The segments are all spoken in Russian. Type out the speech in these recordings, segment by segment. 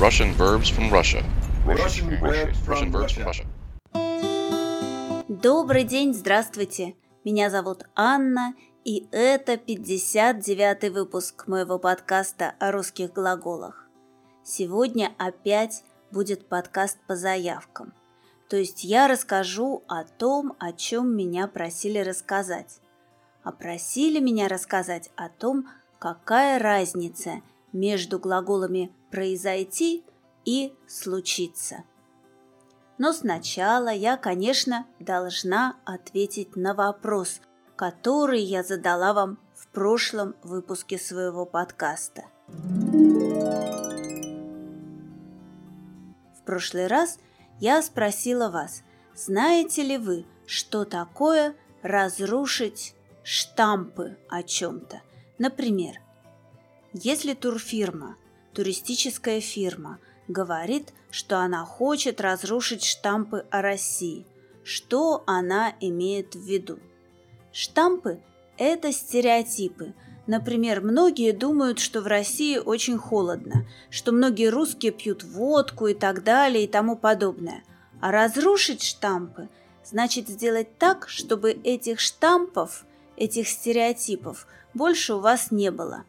Russian verbs from Russia. Russian verbs Russian from verbs from Russia. Russia. Добрый день, здравствуйте. Меня зовут Анна, и это 59-й выпуск моего подкаста о русских глаголах. Сегодня опять будет подкаст по заявкам. То есть я расскажу о том, о чем меня просили рассказать. А просили меня рассказать о том, какая разница между глаголами «произойти» и «случиться». Но сначала я, конечно, должна ответить на вопрос, который я задала вам в прошлом выпуске своего подкаста. В прошлый раз я спросила вас, знаете ли вы, что такое разрушить штампы о чем-то? Например, если турфирма, туристическая фирма, говорит, что она хочет разрушить штампы о России, что она имеет в виду? Штампы – это стереотипы. Например, многие думают, что в России очень холодно, что многие русские пьют водку и так далее и тому подобное. А разрушить штампы значит сделать так, чтобы этих штампов, этих стереотипов больше у вас не было.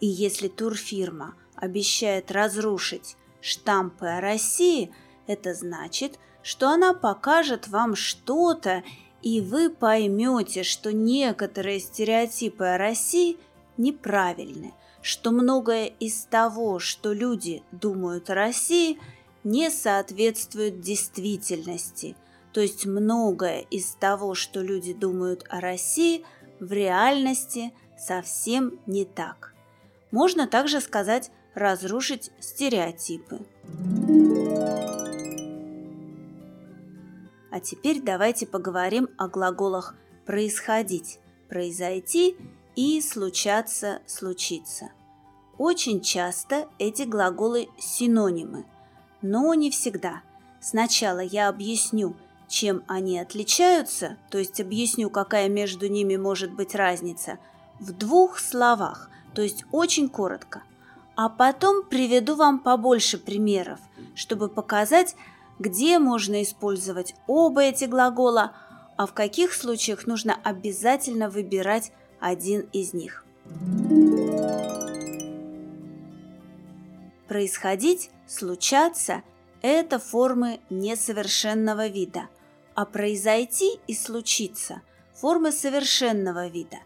И если турфирма обещает разрушить штампы о России, это значит, что она покажет вам что-то, и вы поймете, что некоторые стереотипы о России неправильны, что многое из того, что люди думают о России, не соответствует действительности. То есть многое из того, что люди думают о России, в реальности совсем не так. Можно также сказать разрушить стереотипы. А теперь давайте поговорим о глаголах происходить, произойти и случаться, случиться. Очень часто эти глаголы синонимы, но не всегда. Сначала я объясню, чем они отличаются, то есть объясню, какая между ними может быть разница, в двух словах, то есть очень коротко. А потом приведу вам побольше примеров, чтобы показать, где можно использовать оба эти глагола, а в каких случаях нужно обязательно выбирать один из них. Происходить, случаться – это формы несовершенного вида, а произойти и случиться – формы совершенного вида.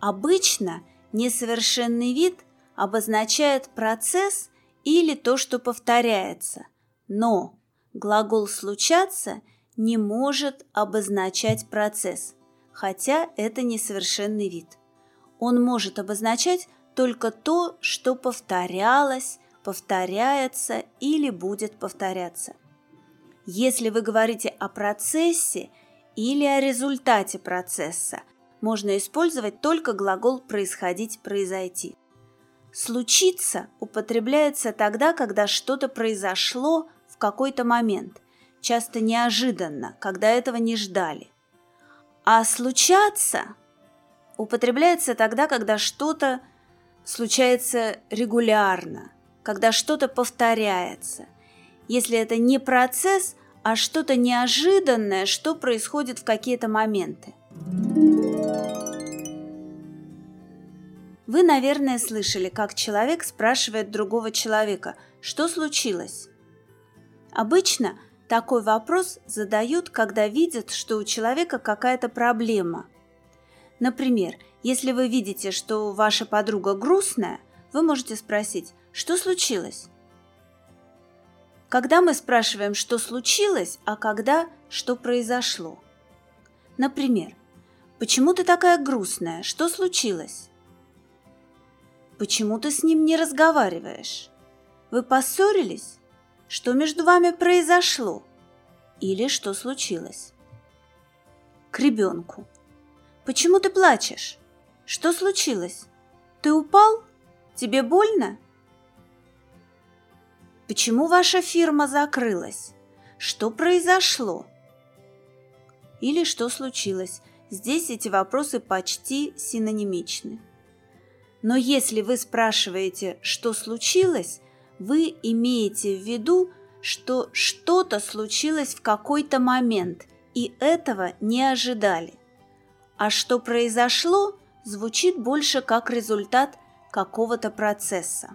Обычно несовершенный вид обозначает процесс или то, что повторяется, но глагол «случаться» не может обозначать процесс, хотя это несовершенный вид. Он может обозначать только то, что повторялось, повторяется или будет повторяться. Если вы говорите о процессе или о результате процесса, можно использовать только глагол «происходить», «произойти». «Случиться» употребляется тогда, когда что-то произошло в какой-то момент, часто неожиданно, когда этого не ждали. А «случаться» употребляется тогда, когда что-то случается регулярно, когда что-то повторяется. Если это не процесс, а что-то неожиданное, что происходит в какие-то моменты. Вы, наверное, слышали, как человек спрашивает другого человека, что случилось. Обычно такой вопрос задают, когда видят, что у человека какая-то проблема. Например, если вы видите, что ваша подруга грустная, вы можете спросить, что случилось? Когда мы спрашиваем, что случилось, а когда, что произошло. Например, почему ты такая грустная, что случилось? Почему ты с ним не разговариваешь? Вы поссорились? Что между вами произошло? Или что случилось? К ребенку. Почему ты плачешь? Что случилось? Ты упал? Тебе больно? Почему ваша фирма закрылась? Что произошло? Или что случилось? Здесь эти вопросы почти синонимичны. Но если вы спрашиваете, что случилось, вы имеете в виду, что что-то случилось в какой-то момент, и этого не ожидали. А что произошло, звучит больше как результат какого-то процесса.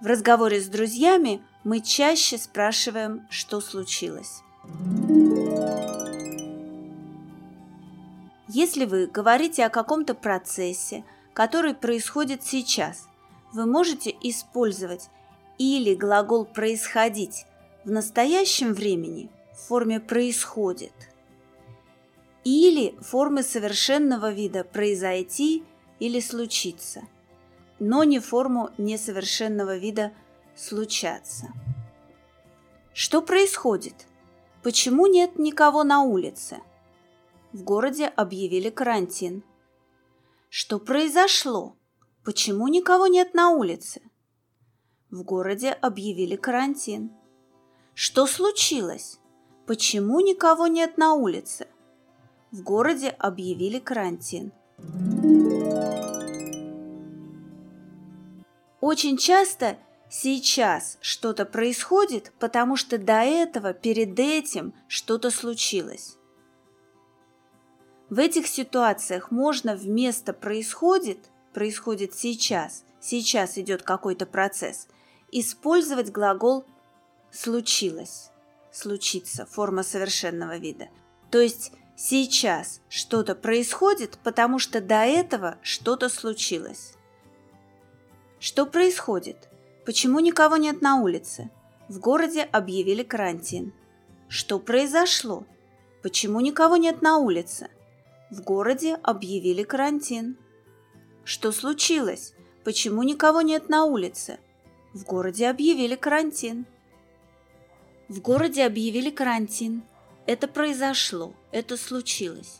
В разговоре с друзьями мы чаще спрашиваем, что случилось. Если вы говорите о каком-то процессе, который происходит сейчас, вы можете использовать или глагол «происходить» в настоящем времени в форме «происходит», или формы совершенного вида «произойти» или «случиться», но не форму несовершенного вида «случаться». Что происходит? Почему нет никого на улице? В городе объявили карантин. Что произошло? Почему никого нет на улице? В городе объявили карантин. Что случилось? Почему никого нет на улице? В городе объявили карантин. Очень часто сейчас что-то происходит, потому что до этого, перед этим что-то случилось. В этих ситуациях можно вместо происходит, происходит сейчас, сейчас идет какой-то процесс, использовать глагол случилось, случится, форма совершенного вида. То есть сейчас что-то происходит, потому что до этого что-то случилось. Что происходит? Почему никого нет на улице? В городе объявили карантин. Что произошло? Почему никого нет на улице? В городе объявили карантин. Что случилось? Почему никого нет на улице? В городе объявили карантин. В городе объявили карантин. Это произошло, это случилось.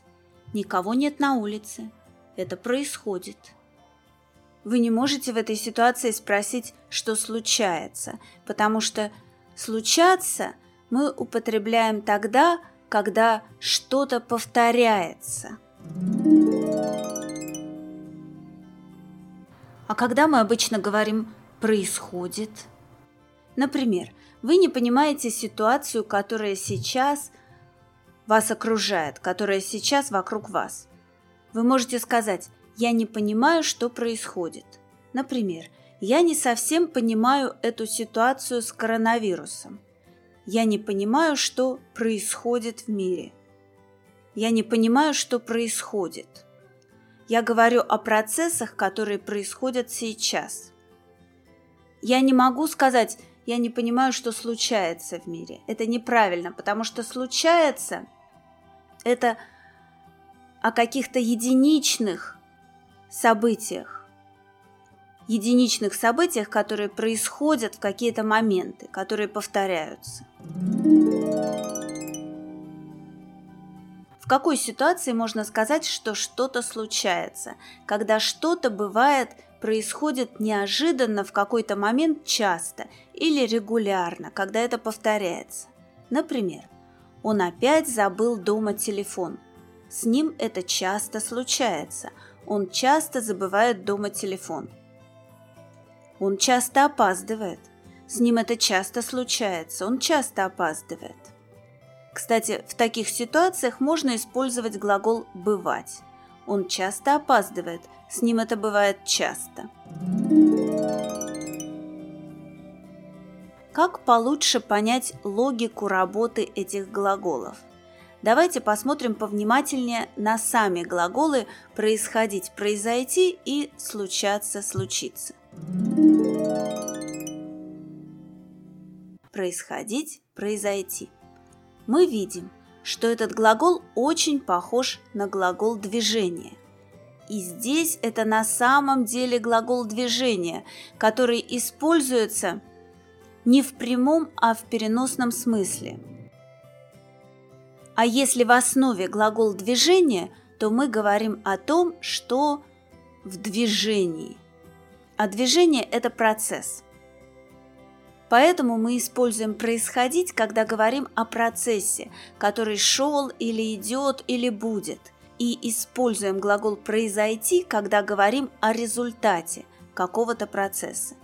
Никого нет на улице. Это происходит. Вы не можете в этой ситуации спросить, что случается, потому что случаться мы употребляем тогда, когда что-то повторяется. А когда мы обычно говорим «происходит»? Например, вы не понимаете ситуацию, которая сейчас вас окружает, которая сейчас вокруг вас. Вы можете сказать «я не понимаю, что происходит». Например, «я не совсем понимаю эту ситуацию с коронавирусом». Я не понимаю, что происходит в мире. Я не понимаю, что происходит. Я говорю о процессах, которые происходят сейчас. Я не могу сказать, я не понимаю, что случается в мире. Это неправильно, потому что случается это о каких-то единичных событиях. Единичных событиях, которые происходят в какие-то моменты, которые повторяются. В какой ситуации можно сказать, что что-то случается, когда что-то бывает, происходит неожиданно в какой-то момент часто или регулярно, когда это повторяется? Например, он опять забыл дома телефон. С ним это часто случается. Он часто забывает дома телефон. Он часто опаздывает. С ним это часто случается. Он часто опаздывает. Кстати, в таких ситуациях можно использовать глагол «бывать». Он часто опаздывает, с ним это бывает часто. Как получше понять логику работы этих глаголов? Давайте посмотрим повнимательнее на сами глаголы «происходить», «произойти» и «случаться», «случиться». Происходить, произойти – мы видим, что этот глагол очень похож на глагол движения. И здесь это на самом деле глагол движения, который используется не в прямом, а в переносном смысле. А если в основе глагол движения, то мы говорим о том, что в движении. А движение – это процесс. Поэтому мы используем происходить, когда говорим о процессе, который шел или идет или будет. И используем глагол произойти, когда говорим о результате какого-то процесса.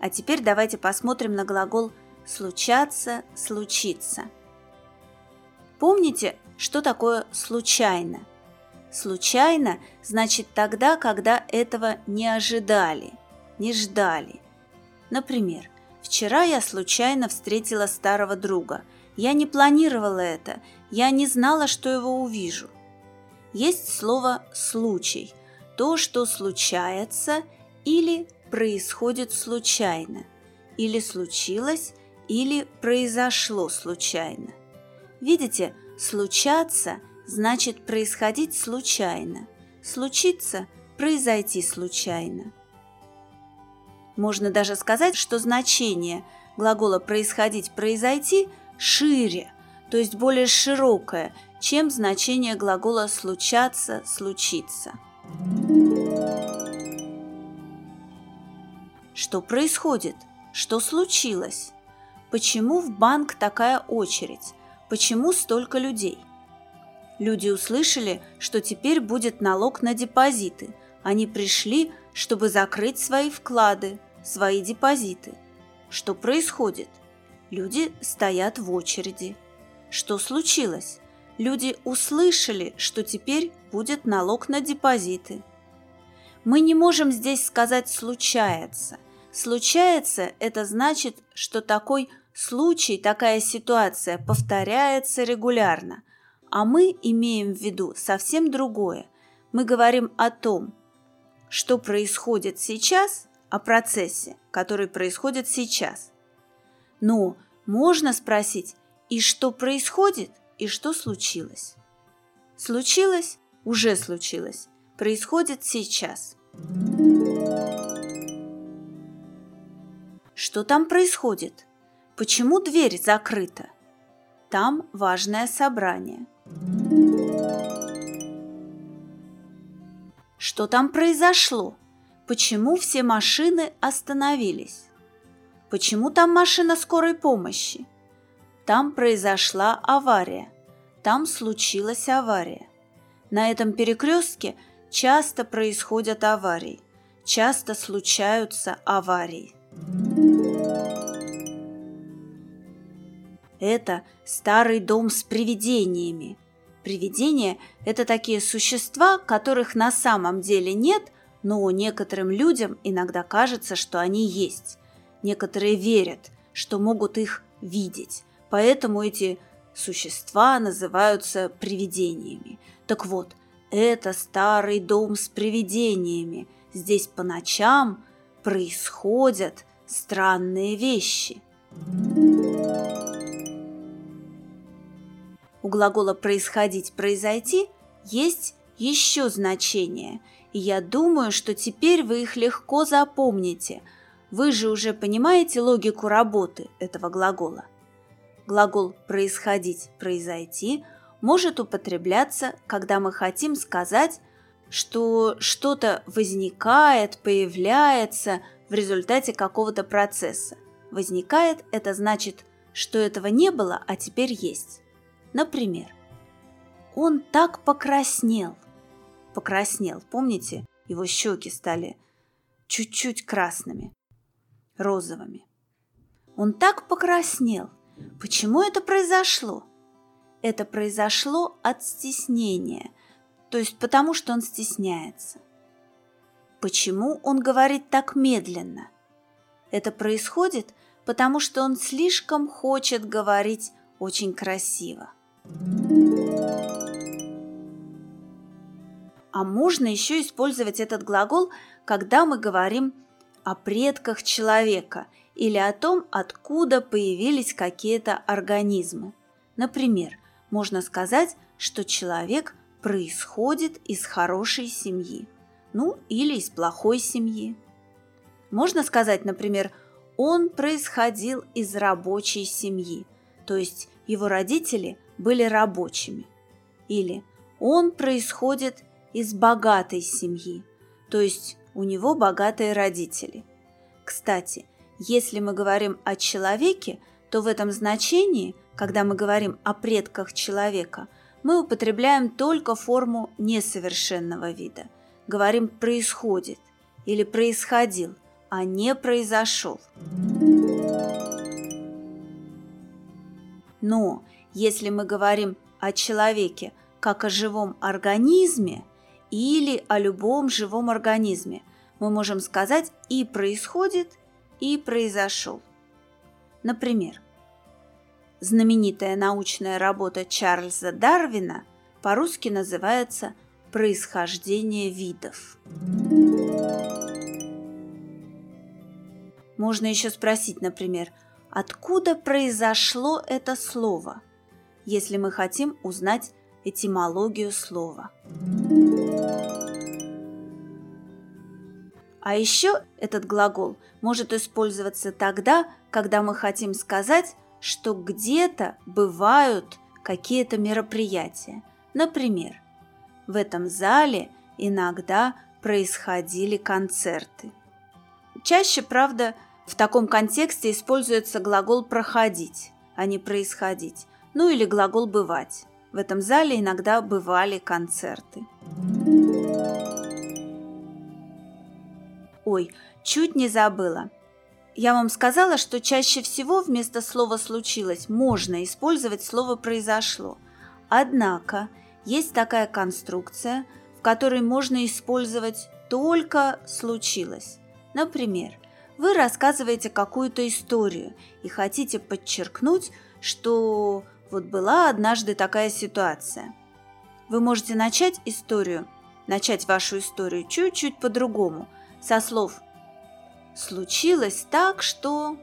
А теперь давайте посмотрим на глагол «случаться», «случиться». Помните, что такое «случайно»? Случайно значит тогда, когда этого не ожидали, не ждали. Например, вчера я случайно встретила старого друга. Я не планировала это, я не знала, что его увижу. Есть слово «случай», то, что случается или происходит случайно, или случилось, или произошло случайно. Видите, случаться значит происходить случайно, случиться – произойти случайно. Можно даже сказать, что значение глагола «происходить», «произойти» шире, то есть более широкое, чем значение глагола «случаться», «случиться». Что происходит? Что случилось? Почему в банк такая очередь? Почему столько людей? Люди услышали, что теперь будет налог на депозиты. Они пришли, чтобы закрыть свои вклады, свои депозиты. Что происходит? Люди стоят в очереди. Что случилось? Люди услышали, что теперь будет налог на депозиты. Мы не можем здесь сказать «случается». Случается – это значит, что такой случай, такая ситуация повторяется регулярно, а мы имеем в виду совсем другое. Мы говорим о том, что происходит сейчас, о процессе, который происходит сейчас. Но можно спросить, и что происходит, и что случилось? Случилось, уже случилось, происходит сейчас. Что там происходит? Почему дверь закрыта? Там важное собрание. Что там произошло? Почему все машины остановились? Почему там машина скорой помощи? Там произошла авария. Там случилась авария. На этом перекрестке часто происходят аварии. Часто случаются аварии. Это старый дом с привидениями. Привидения – это такие существа, которых на самом деле нет, но некоторым людям иногда кажется, что они есть. Некоторые верят, что могут их видеть. Поэтому эти существа называются привидениями. Так вот, это старый дом с привидениями. Здесь по ночам происходят странные вещи. У глагола «происходить», «произойти» есть еще значения, и я думаю, что теперь вы их легко запомните. Вы же уже понимаете логику работы этого глагола. Глагол «происходить», «произойти» может употребляться, когда мы хотим сказать, что что-то возникает, появляется в результате какого-то процесса. Возникает – это значит, что этого не было, а теперь есть. Например, он так покраснел. Покраснел, помните? Его щеки стали чуть-чуть красными, розовыми. Он так покраснел. Почему это произошло? Это произошло от стеснения, то есть потому, что он стесняется. Почему он говорит так медленно? Это происходит, потому что он слишком хочет говорить очень красиво. А можно еще использовать этот глагол, когда мы говорим о предках человека или о том, откуда появились какие-то организмы. Например, можно сказать, что человек происходит из хорошей семьи, ну или из плохой семьи. Можно сказать, например, он происходил из рабочей семьи, то есть его родители были рабочими. Или он происходит из богатой семьи, то есть у него богатые родители. Кстати, если мы говорим о человеке, то в этом значении, когда мы говорим о предках человека, мы употребляем только форму несовершенного вида. Говорим «происходит» или «происходил», а не произошел. Но если мы говорим о человеке как о живом организме или о любом живом организме, мы можем сказать и происходит, и произошел. Например, знаменитая научная работа Чарльза Дарвина по-русски называется «Происхождение видов». Можно еще спросить, например, откуда произошло это слово, если мы хотим узнать этимологию слова. А еще этот глагол может использоваться тогда, когда мы хотим сказать, что где-то бывают какие-то мероприятия. Например, в этом зале иногда происходили концерты. Чаще, правда, в таком контексте используется глагол «проходить», а не «происходить», ну или глагол «бывать». В этом зале иногда бывали концерты. Ой, чуть не забыла. Я вам сказала, что чаще всего вместо слова «случилось» можно использовать слово «произошло». Однако есть такая конструкция, в которой можно использовать только «случилось». Например, вы рассказываете какую-то историю и хотите подчеркнуть, что вот была однажды такая ситуация. Вы можете начать историю, начать вашу историю чуть-чуть по-другому, со слов «случилось так, что…»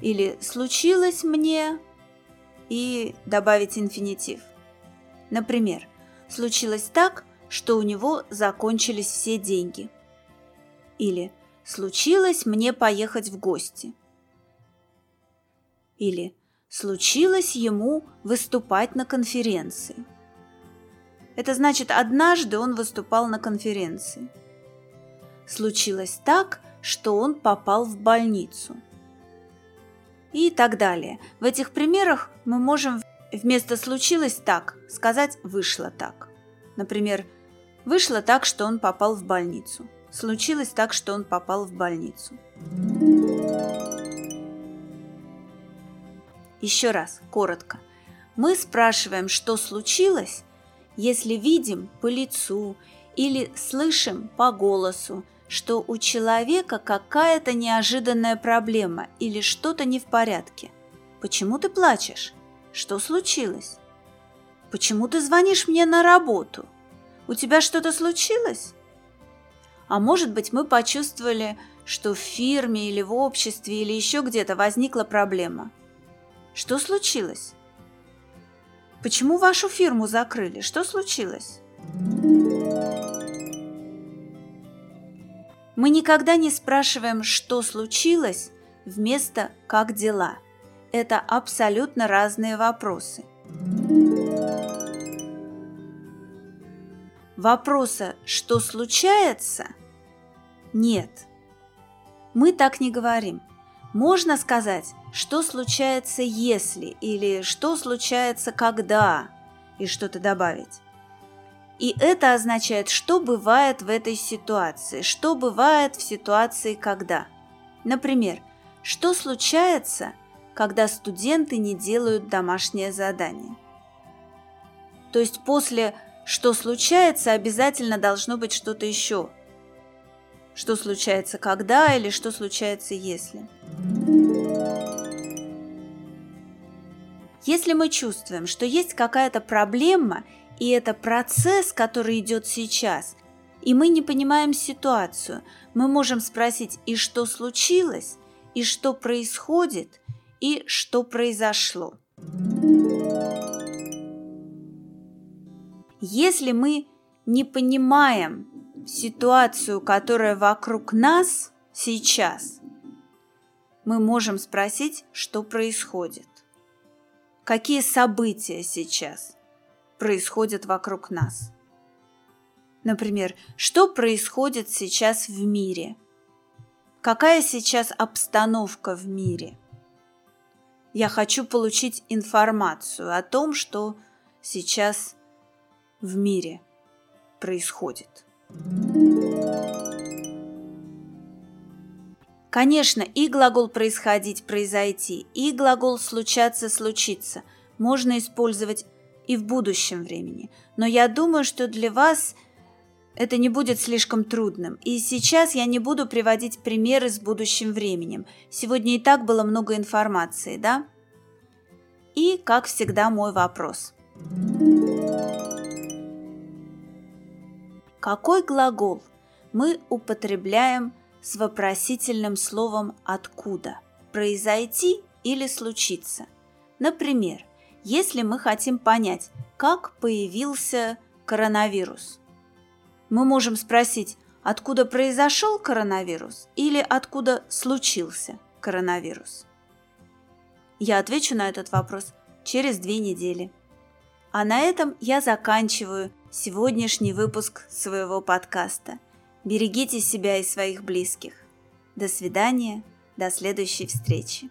или «случилось мне…» и добавить инфинитив. Например, «случилось так, что у него закончились все деньги». Или случилось мне поехать в гости. Или случилось ему выступать на конференции. Это значит, однажды он выступал на конференции. Случилось так, что он попал в больницу. И так далее. В этих примерах мы можем вместо «случилось так» сказать «вышло так». Например, «вышло так, что он попал в больницу». Случилось так, что он попал в больницу. Еще раз, коротко. Мы спрашиваем, что случилось, если видим по лицу или слышим по голосу, что у человека какая-то неожиданная проблема или что-то не в порядке. Почему ты плачешь? Что случилось? Почему ты звонишь мне на работу? У тебя что-то случилось? А может быть, мы почувствовали, что в фирме или в обществе или еще где-то возникла проблема. Что случилось? Почему вашу фирму закрыли? Что случилось? Мы никогда не спрашиваем, что случилось, вместо «как дела?». Это абсолютно разные вопросы. Вопроса «что случается?» нет. Мы так не говорим. Можно сказать, что случается если или что случается когда и что-то добавить. И это означает, что бывает в этой ситуации, что бывает в ситуации когда. Например, что случается, когда студенты не делают домашнее задание. То есть после «что случается» обязательно должно быть что-то еще. Что случается когда или что случается если. Если мы чувствуем, что есть какая-то проблема – и это процесс, который идет сейчас, и мы не понимаем ситуацию. Мы можем спросить, и что случилось, и что происходит, и что произошло. Если мы не понимаем ситуацию, которая вокруг нас сейчас, мы можем спросить, что происходит. Какие события сейчас? происходят вокруг нас. Например, что происходит сейчас в мире? Какая сейчас обстановка в мире? Я хочу получить информацию о том, что сейчас в мире происходит. Конечно, и глагол «происходить» – «произойти», и глагол «случаться» – «случиться» можно использовать и в будущем времени. Но я думаю, что для вас это не будет слишком трудным. И сейчас я не буду приводить примеры с будущим временем. Сегодня и так было много информации, да? И, как всегда, мой вопрос. Какой глагол мы употребляем с вопросительным словом «откуда»? Произойти или случиться? Например, если мы хотим понять, как появился коронавирус, мы можем спросить, откуда произошел коронавирус или откуда случился коронавирус. Я отвечу на этот вопрос через две недели. А на этом я заканчиваю сегодняшний выпуск своего подкаста. Берегите себя и своих близких. До свидания, до следующей встречи.